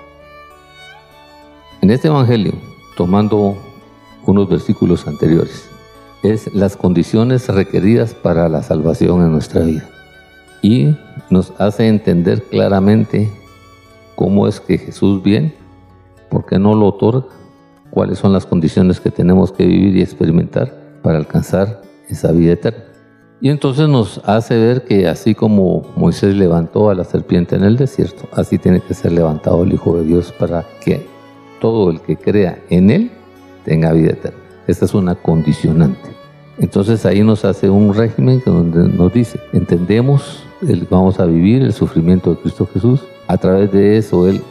En este Evangelio, tomando unos versículos anteriores, es las condiciones requeridas para la salvación en nuestra vida. Y nos hace entender claramente cómo es que Jesús viene, por qué no lo otorga cuáles son las condiciones que tenemos que vivir y experimentar para alcanzar esa vida eterna. Y entonces nos hace ver que así como Moisés levantó a la serpiente en el desierto, así tiene que ser levantado el Hijo de Dios para que todo el que crea en Él tenga vida eterna. Esta es una condicionante. Entonces ahí nos hace un régimen donde nos dice, entendemos, el, vamos a vivir el sufrimiento de Cristo Jesús, a través de eso Él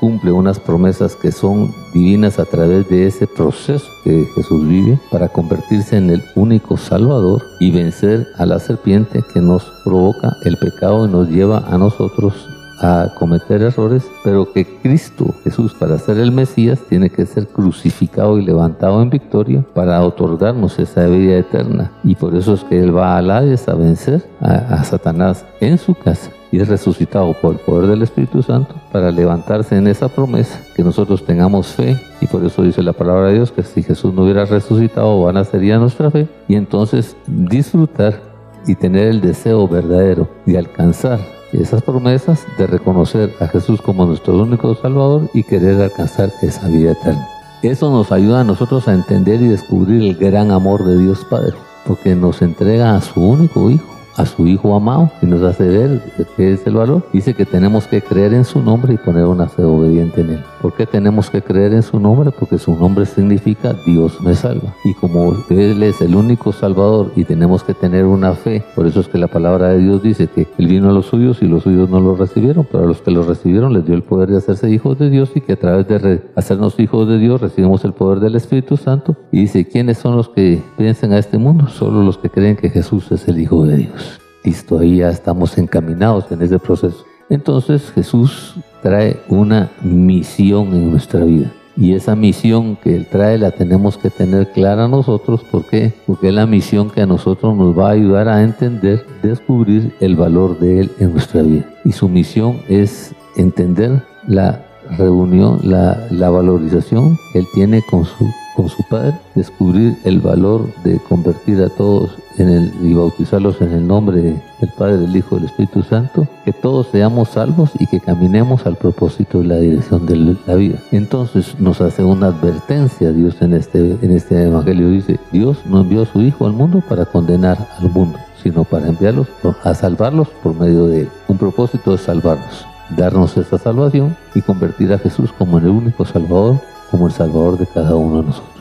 cumple unas promesas que son divinas a través de ese proceso que Jesús vive para convertirse en el único Salvador y vencer a la serpiente que nos provoca el pecado y nos lleva a nosotros a cometer errores, pero que Cristo Jesús para ser el Mesías tiene que ser crucificado y levantado en victoria para otorgarnos esa vida eterna. Y por eso es que Él va a Hades a vencer a, a Satanás en su casa y es resucitado por el poder del Espíritu Santo para levantarse en esa promesa, que nosotros tengamos fe y por eso dice la palabra de Dios que si Jesús no hubiera resucitado, vana sería nuestra fe y entonces disfrutar y tener el deseo verdadero de alcanzar esas promesas, de reconocer a Jesús como nuestro único Salvador y querer alcanzar esa vida eterna. Eso nos ayuda a nosotros a entender y descubrir el gran amor de Dios Padre, porque nos entrega a su único Hijo a su Hijo amado y nos hace ver qué es el valor. Dice que tenemos que creer en su nombre y poner una fe obediente en él. ¿Por qué tenemos que creer en su nombre? Porque su nombre significa Dios me salva. Y como Él es el único Salvador y tenemos que tener una fe, por eso es que la palabra de Dios dice que Él vino a los suyos y los suyos no lo recibieron, pero a los que lo recibieron les dio el poder de hacerse hijos de Dios y que a través de hacernos hijos de Dios recibimos el poder del Espíritu Santo. Y dice, ¿quiénes son los que piensan a este mundo? Solo los que creen que Jesús es el Hijo de Dios. Listo, ahí ya estamos encaminados en ese proceso. Entonces Jesús trae una misión en nuestra vida. Y esa misión que Él trae la tenemos que tener clara nosotros. ¿Por qué? Porque es la misión que a nosotros nos va a ayudar a entender, descubrir el valor de Él en nuestra vida. Y su misión es entender la reunión, la, valorización que Él tiene con su con su Padre, descubrir el valor de convertir a todos en el, y bautizarlos en el nombre del Padre, del Hijo y del Espíritu Santo, que todos seamos salvos y que caminemos al propósito y la dirección de la vida. Entonces nos hace una advertencia Dios en este, en este Evangelio. Dice, Dios no envió a su Hijo al mundo para condenar al mundo, sino para enviarlos a salvarlos por medio de él. Un propósito es salvarnos, darnos esta salvación y convertir a Jesús como el único Salvador como el Salvador de cada uno de nosotros.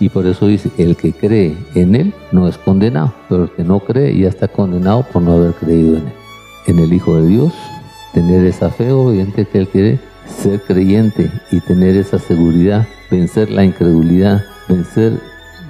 Y por eso dice, el que cree en Él no es condenado, pero el que no cree ya está condenado por no haber creído en Él. En el Hijo de Dios, tener esa fe obediente que Él quiere, ser creyente y tener esa seguridad, vencer la incredulidad, vencer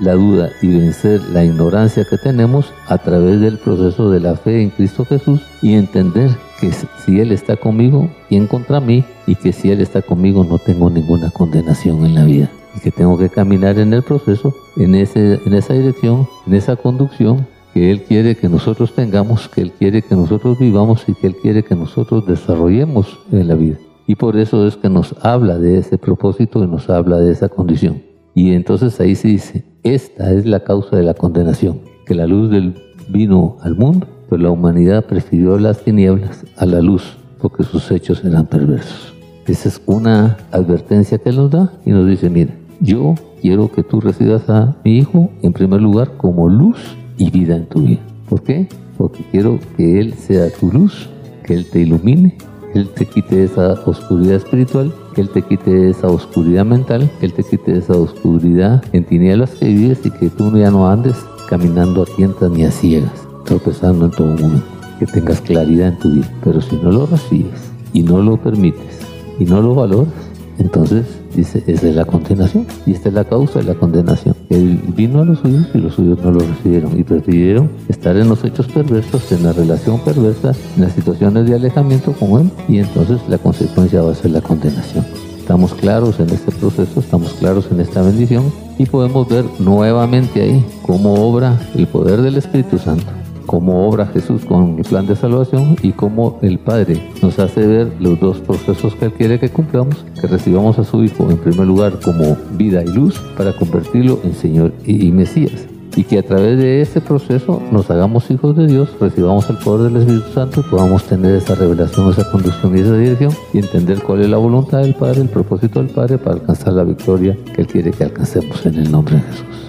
la duda y vencer la ignorancia que tenemos a través del proceso de la fe en Cristo Jesús y entender que si Él está conmigo, ¿quién contra mí? Y que si Él está conmigo no tengo ninguna condenación en la vida. Y que tengo que caminar en el proceso, en, ese, en esa dirección, en esa conducción que Él quiere que nosotros tengamos, que Él quiere que nosotros vivamos y que Él quiere que nosotros desarrollemos en la vida. Y por eso es que nos habla de ese propósito y nos habla de esa condición. Y entonces ahí se dice, esta es la causa de la condenación, que la luz del vino al mundo, pero la humanidad prefirió las tinieblas a la luz porque sus hechos eran perversos. Esa es una advertencia que nos da y nos dice, mira, yo quiero que tú recibas a mi hijo en primer lugar como luz y vida en tu vida. ¿Por qué? Porque quiero que Él sea tu luz, que Él te ilumine, que Él te quite esa oscuridad espiritual, que Él te quite esa oscuridad mental, que Él te quite esa oscuridad en tinieblas que vives y que tú ya no andes caminando a tientas ni a ciegas, tropezando en todo momento. Que tengas claridad en tu vida. Pero si no lo recibes y no lo permites y no lo valoras, entonces dice, esa es la condenación. Y esta es la causa de la condenación. Él vino a los suyos y los suyos no lo recibieron. Y prefirieron estar en los hechos perversos, en la relación perversa, en las situaciones de alejamiento con Él. Y entonces la consecuencia va a ser la condenación. Estamos claros en este proceso, estamos claros en esta bendición y podemos ver nuevamente ahí cómo obra el poder del Espíritu Santo cómo obra Jesús con el plan de salvación y cómo el Padre nos hace ver los dos procesos que Él quiere que cumplamos, que recibamos a su Hijo en primer lugar como vida y luz para convertirlo en Señor y, Mesías. Y que a través de ese proceso nos hagamos hijos de Dios, recibamos el poder del Espíritu Santo y podamos tener esa revelación, esa conducción y esa dirección y entender cuál es la voluntad del Padre, el propósito del Padre para alcanzar la victoria que Él quiere que alcancemos en el nombre de Jesús.